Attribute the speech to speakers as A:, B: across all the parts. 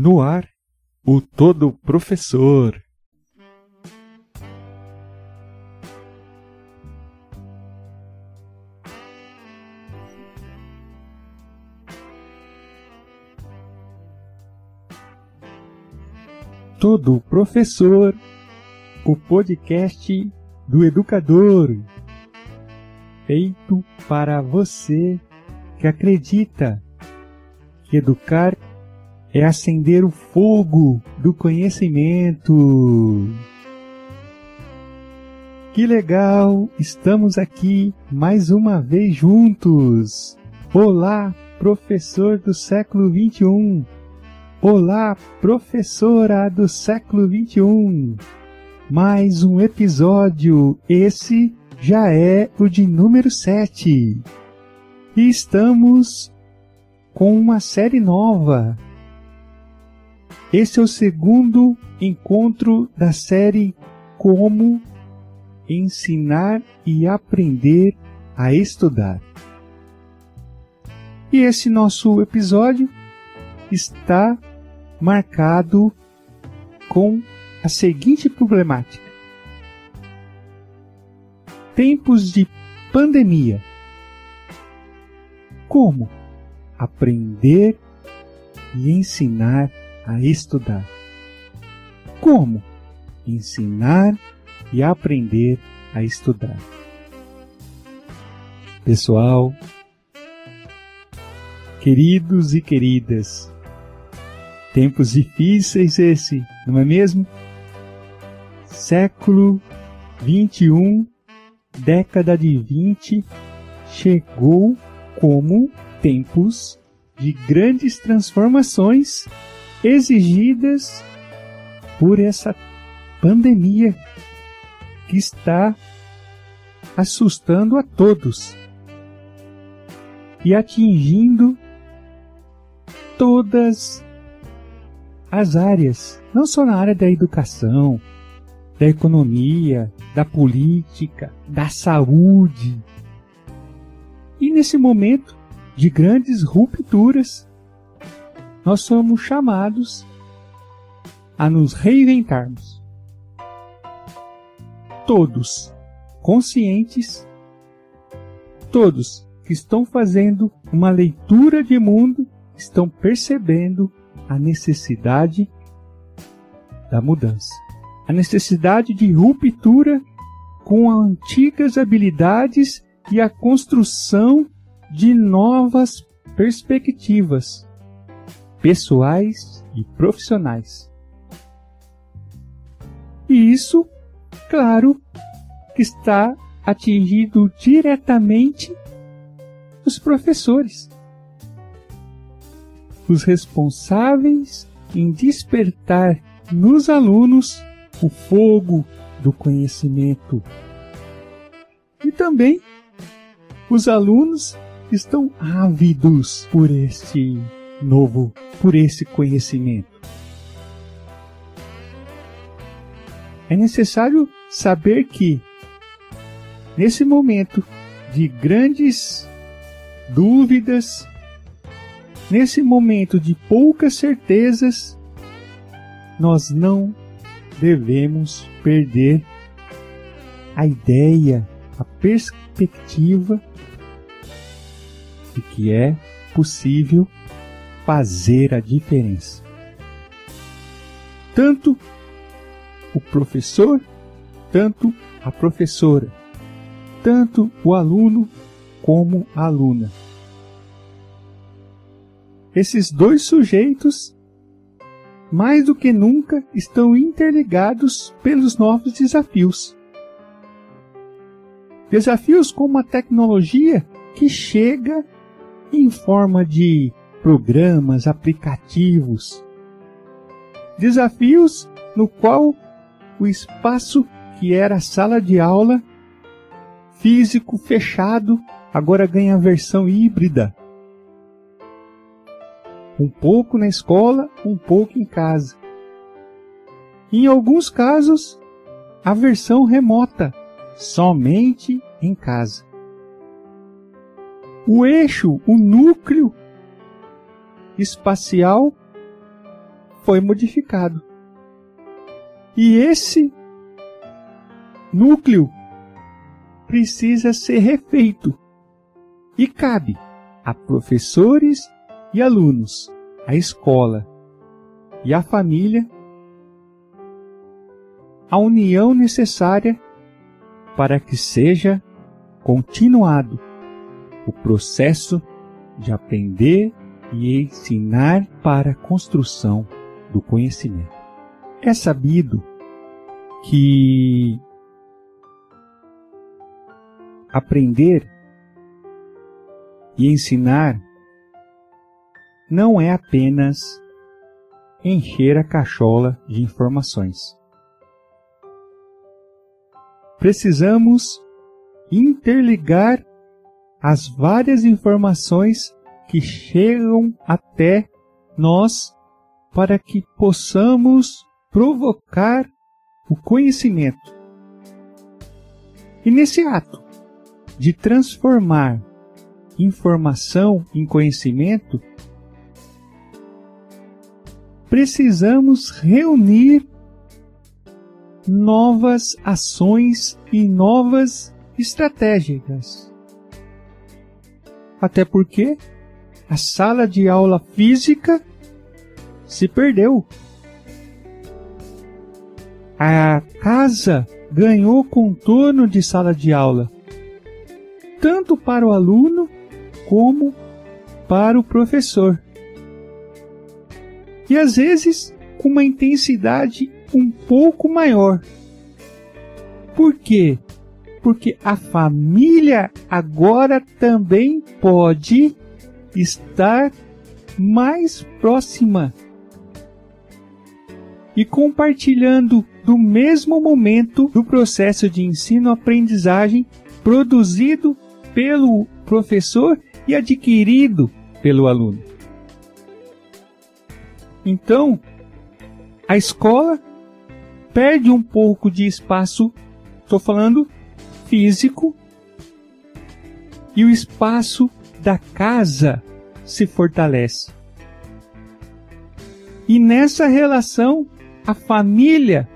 A: No ar, o Todo Professor. Todo Professor, o podcast do educador, feito para você que acredita que educar é acender o fogo do conhecimento. Que legal! Estamos aqui mais uma vez juntos. Olá, professor do século 21. Olá, professora do século 21. Mais um episódio. Esse já é o de número 7. E estamos com uma série nova esse é o segundo encontro da série Como Ensinar e Aprender a Estudar. E esse nosso episódio está marcado com a seguinte problemática: tempos de pandemia. Como aprender e ensinar a estudar. Como? Ensinar e aprender a estudar. Pessoal, queridos e queridas, tempos difíceis esse, não é mesmo? Século 21, década de 20, chegou como tempos de grandes transformações exigidas por essa pandemia que está assustando a todos e atingindo todas as áreas, não só na área da educação, da economia, da política, da saúde. E nesse momento de grandes rupturas, nós somos chamados a nos reinventarmos. Todos conscientes, todos que estão fazendo uma leitura de mundo estão percebendo a necessidade da mudança, a necessidade de ruptura com antigas habilidades e a construção de novas perspectivas pessoais e profissionais. E isso, claro, que está atingindo diretamente os professores, os responsáveis em despertar nos alunos o fogo do conhecimento. E também os alunos estão ávidos por este novo por esse conhecimento. É necessário saber que, nesse momento de grandes dúvidas, nesse momento de poucas certezas, nós não devemos perder a ideia, a perspectiva de que é possível fazer a diferença. Tanto o professor, tanto a professora, tanto o aluno como a aluna. Esses dois sujeitos, mais do que nunca, estão interligados pelos novos desafios. Desafios como a tecnologia que chega em forma de programas, aplicativos. Desafios no qual o espaço que era sala de aula físico fechado agora ganha a versão híbrida. Um pouco na escola, um pouco em casa. Em alguns casos, a versão remota, somente em casa. O eixo, o núcleo espacial foi modificado. E esse núcleo precisa ser refeito e cabe a professores e alunos, a escola e a família a união necessária para que seja continuado o processo de aprender e ensinar para a construção do conhecimento. É sabido que aprender e ensinar não é apenas encher a cachola de informações. Precisamos interligar as várias informações que chegam até nós para que possamos provocar o conhecimento. E nesse ato de transformar informação em conhecimento, precisamos reunir novas ações e novas estratégicas. Até porque a sala de aula física se perdeu. A casa ganhou contorno de sala de aula, tanto para o aluno como para o professor. E às vezes com uma intensidade um pouco maior. Por quê? Porque a família agora também pode estar mais próxima e compartilhando do mesmo momento do processo de ensino-aprendizagem produzido pelo professor e adquirido pelo aluno. Então, a escola perde um pouco de espaço, estou falando físico, e o espaço da casa se fortalece. E nessa relação, a família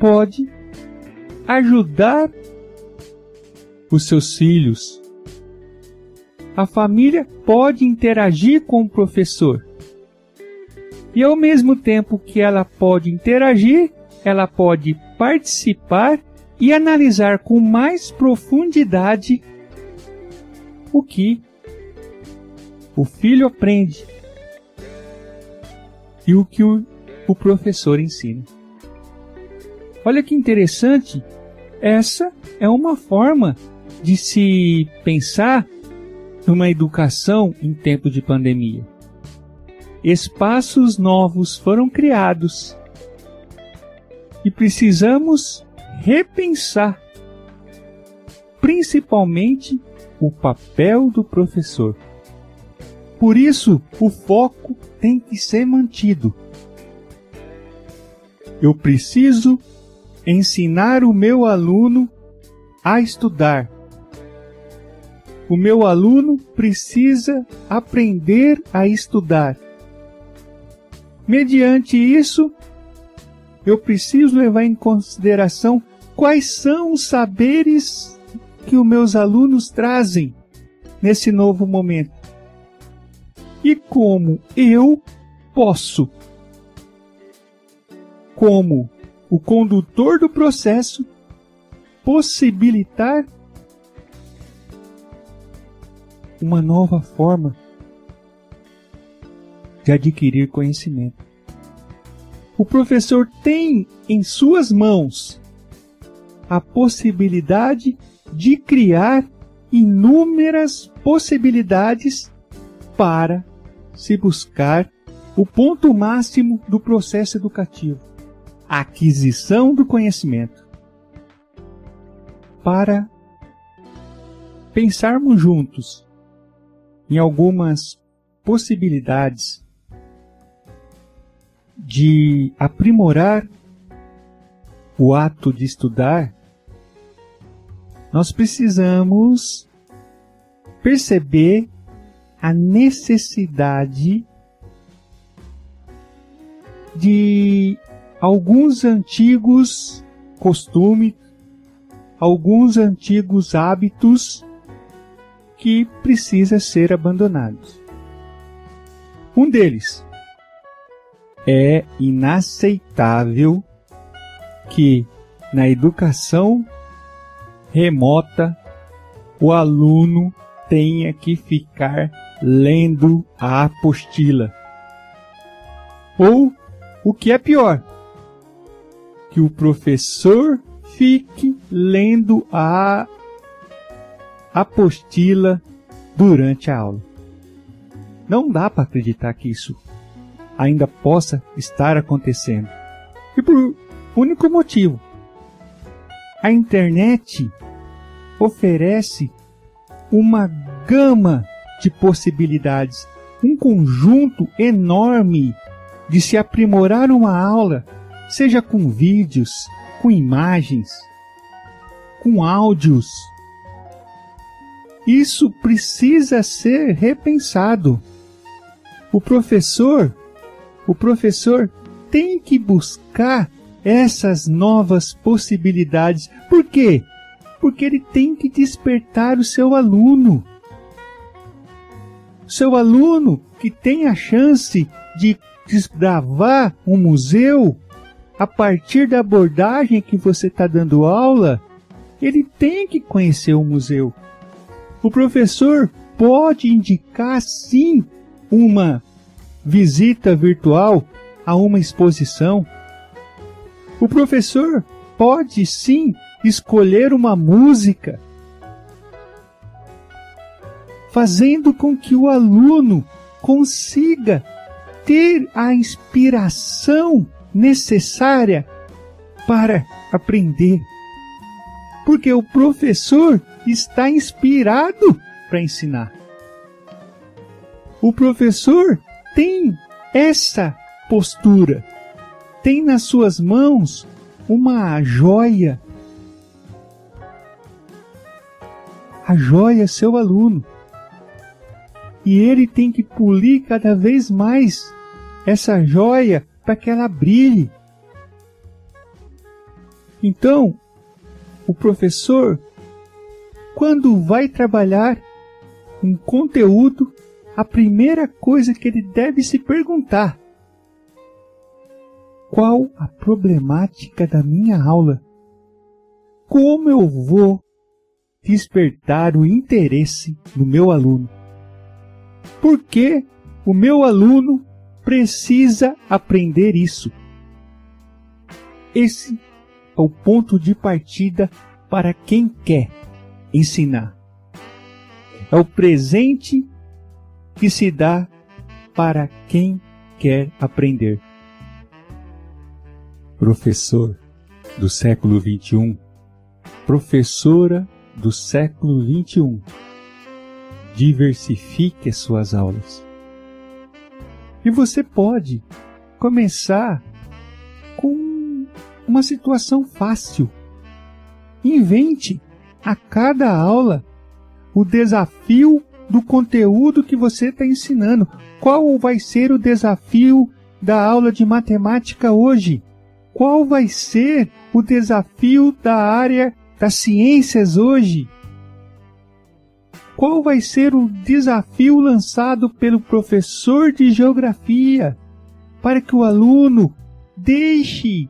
A: pode ajudar os seus filhos. A família pode interagir com o professor. E ao mesmo tempo que ela pode interagir, ela pode participar e analisar com mais profundidade o que o filho aprende e o que o, o professor ensina. Olha que interessante, essa é uma forma de se pensar numa educação em tempo de pandemia. Espaços novos foram criados e precisamos repensar, principalmente, o papel do professor. Por isso, o foco tem que ser mantido. Eu preciso ensinar o meu aluno a estudar. O meu aluno precisa aprender a estudar. Mediante isso, eu preciso levar em consideração quais são os saberes que os meus alunos trazem nesse novo momento e como eu posso, como o condutor do processo, possibilitar uma nova forma de adquirir conhecimento? O professor tem em suas mãos a possibilidade de criar inúmeras possibilidades para se buscar o ponto máximo do processo educativo, a aquisição do conhecimento. Para pensarmos juntos em algumas possibilidades de aprimorar o ato de estudar, nós precisamos perceber a necessidade de alguns antigos costumes, alguns antigos hábitos que precisa ser abandonados. Um deles é inaceitável que na educação remota o aluno tenha que ficar lendo a apostila. Ou, o que é pior, que o professor fique lendo a apostila durante a aula. Não dá para acreditar que isso ainda possa estar acontecendo. E por único motivo. A internet oferece uma gama de possibilidades, um conjunto enorme de se aprimorar uma aula, seja com vídeos, com imagens, com áudios. Isso precisa ser repensado. O professor, o professor tem que buscar essas novas possibilidades. Por quê? Porque ele tem que despertar o seu aluno. Seu aluno que tem a chance de desbravar um museu a partir da abordagem que você está dando aula, ele tem que conhecer o museu. O professor pode indicar sim uma visita virtual a uma exposição. O professor pode sim escolher uma música, fazendo com que o aluno consiga ter a inspiração necessária para aprender. Porque o professor está inspirado para ensinar. O professor tem essa postura, tem nas suas mãos uma joia. A joia é seu aluno. E ele tem que polir cada vez mais essa joia para que ela brilhe. Então, o professor, quando vai trabalhar um conteúdo, a primeira coisa que ele deve se perguntar: qual a problemática da minha aula? Como eu vou despertar o interesse do meu aluno? Por que o meu aluno precisa aprender isso. Esse é o ponto de partida para quem quer ensinar. É o presente que se dá para quem quer aprender. Professor do século 21, professora do século 21, diversifique as suas aulas e você pode começar com uma situação fácil. Invente a cada aula o desafio do conteúdo que você está ensinando. Qual vai ser o desafio da aula de matemática hoje? Qual vai ser o desafio da área das ciências hoje? qual vai ser o desafio lançado pelo professor de geografia para que o aluno deixe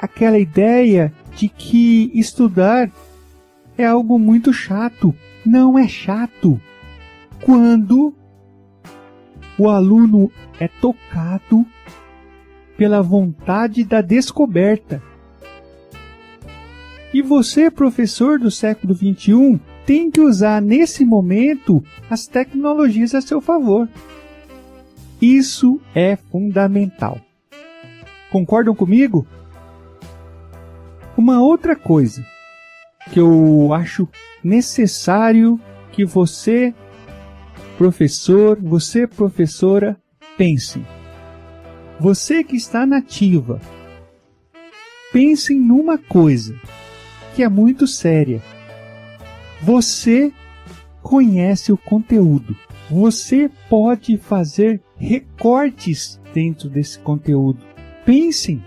A: aquela ideia de que estudar é algo muito chato. Não é chato. Quando o aluno é tocado pela vontade da descoberta. E você, professor do século XXI, tem que usar nesse momento as tecnologias a seu favor. Isso é fundamental. Concordam comigo? Uma outra coisa que eu acho necessário que você, professor, você, professora, pense. Você que está nativa, pense numa coisa que é muito séria você conhece o conteúdo. você pode fazer recortes dentro desse conteúdo. Pensem.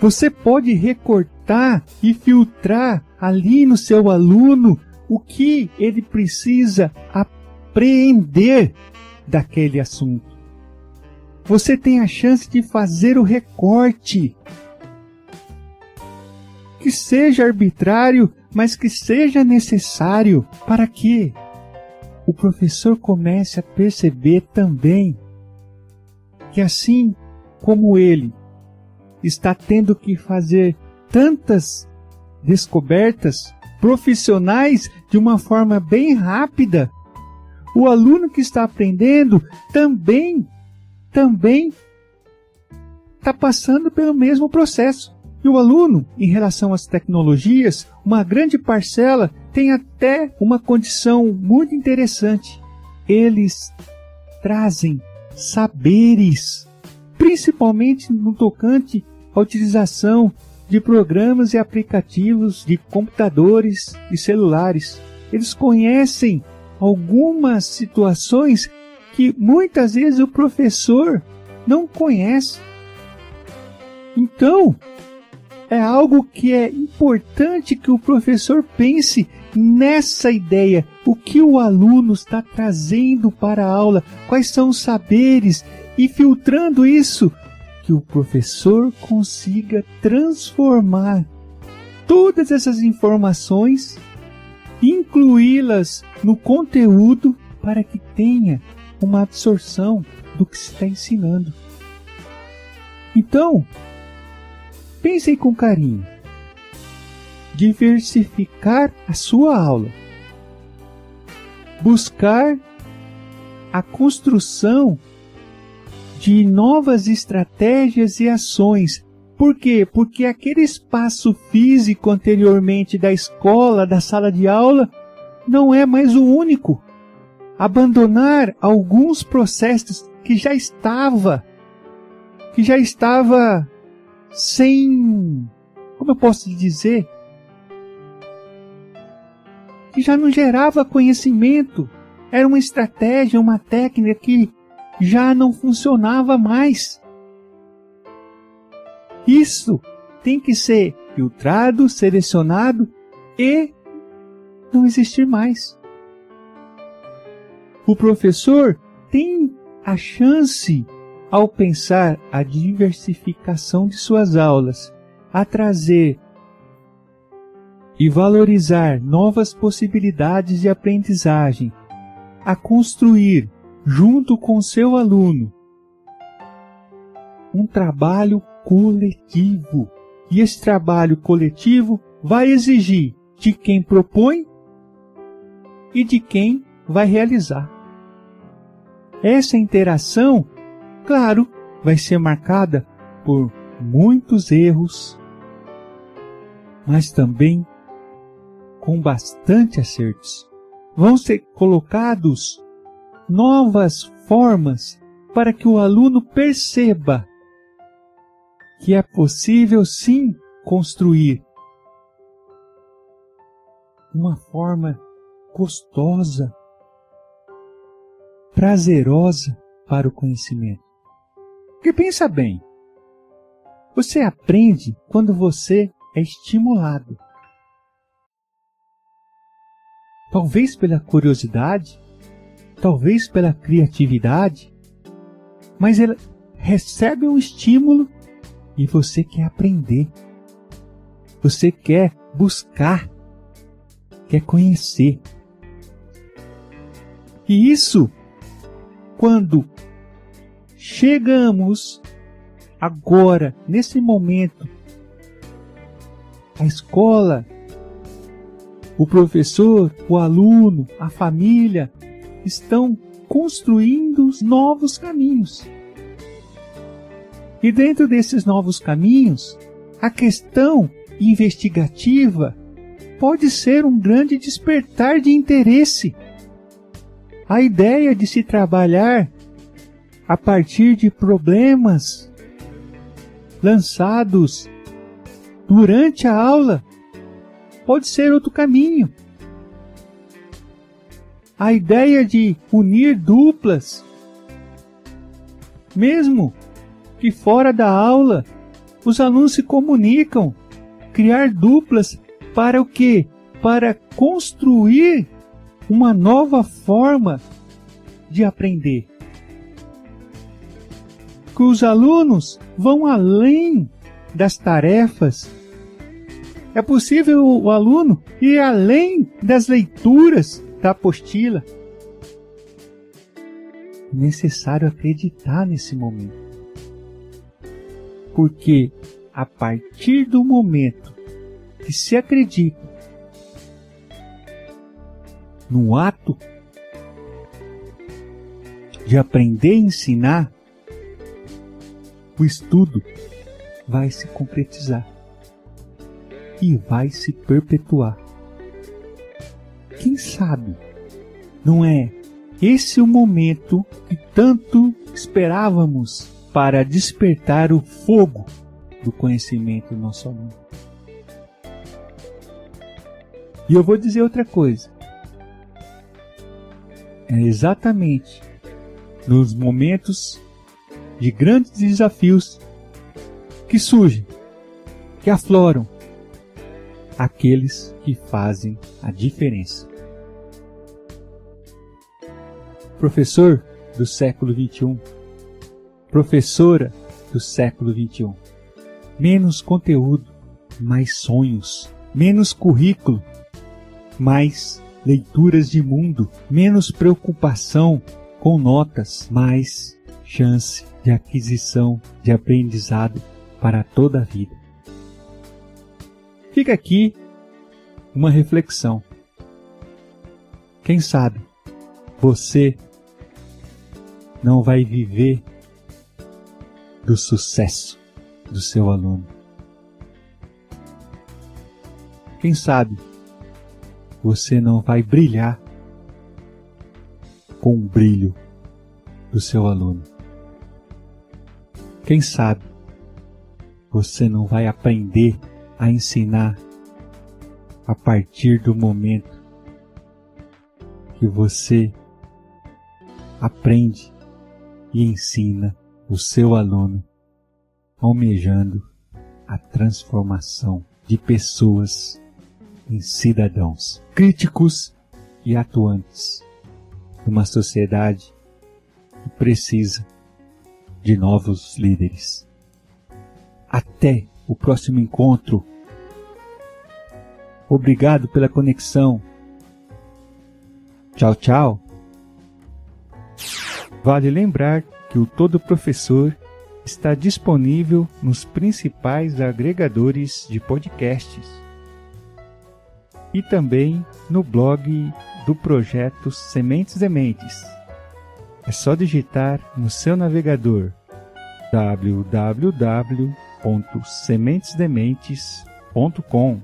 A: Você pode recortar e filtrar ali no seu aluno o que ele precisa apreender daquele assunto. Você tem a chance de fazer o recorte. Que seja arbitrário, mas que seja necessário para que o professor comece a perceber também que assim como ele está tendo que fazer tantas descobertas profissionais de uma forma bem rápida, o aluno que está aprendendo também também está passando pelo mesmo processo. E o aluno, em relação às tecnologias, uma grande parcela tem até uma condição muito interessante. Eles trazem saberes, principalmente no tocante à utilização de programas e aplicativos de computadores e celulares. Eles conhecem algumas situações que muitas vezes o professor não conhece. Então, é algo que é importante que o professor pense nessa ideia. O que o aluno está trazendo para a aula? Quais são os saberes? E filtrando isso, que o professor consiga transformar todas essas informações, incluí-las no conteúdo para que tenha uma absorção do que se está ensinando. Então, pensem com carinho. Diversificar a sua aula. Buscar a construção de novas estratégias e ações. Por quê? Porque aquele espaço físico anteriormente da escola, da sala de aula, não é mais o único abandonar alguns processos que já estava que já estava sem como eu posso dizer? Que já não gerava conhecimento. Era uma estratégia uma técnica que já não funcionava mais. Isso tem que ser filtrado selecionado e não existir mais. O professor tem a chance, ao pensar a diversificação de suas aulas, a trazer e valorizar novas possibilidades de aprendizagem, a construir, junto com seu aluno, um trabalho coletivo. E esse trabalho coletivo vai exigir de quem propõe e de quem vai realizar. Essa interação, claro, vai ser marcada por muitos erros, mas também com bastante acertos. Vão ser colocados novas formas para que o aluno perceba que é possível sim construir uma forma gostosa prazerosa para o conhecimento. Porque pensa bem, você aprende quando você é estimulado. Talvez pela curiosidade, talvez pela criatividade, mas ele recebe um estímulo e você quer aprender. Você quer buscar, quer conhecer. E isso quando chegamos agora, nesse momento, a escola, o professor, o aluno, a família estão construindo novos caminhos. E dentro desses novos caminhos, a questão investigativa pode ser um grande despertar de interesse a ideia de se trabalhar a partir de problemas lançados durante a aula pode ser outro caminho. a ideia de unir duplas. Mesmo que fora da aula os alunos se comunicam, criar duplas para o quê? Para construir uma nova forma de aprender. Que os alunos vão além das tarefas. É possível o aluno ir além das leituras da apostila. É necessário acreditar nesse momento. Porque a partir do momento que se acredita no ato de aprender e ensinar, o estudo vai se concretizar e vai se perpetuar. Quem sabe não é esse o momento que tanto esperávamos para despertar o fogo do conhecimento do nosso aluno? E eu vou dizer outra coisa. É exatamente nos momentos de grandes desafios que surgem, que afloram aqueles que fazem a diferença. Professor do século 21, professora do século 21. Menos conteúdo, mais sonhos, menos currículo, mais leituras de mundo, menos preocupação com notas, mais chance de aquisição de aprendizado para toda a vida. Fica aqui uma reflexão. Quem sabe você não vai viver do sucesso do seu aluno. Quem sabe você não vai brilhar com o brilho do seu aluno. Quem sabe você não vai aprender a ensinar a partir do momento que você aprende e ensina o seu aluno, almejando a transformação de pessoas em cidadãos críticos e atuantes numa sociedade que precisa de novos líderes. Até o próximo encontro. Obrigado pela conexão. Tchau, tchau. Vale lembrar que o Todo Professor está disponível nos principais agregadores de podcasts e também no blog do projeto Sementes Dementes. É só digitar no seu navegador www.sementesdementes.com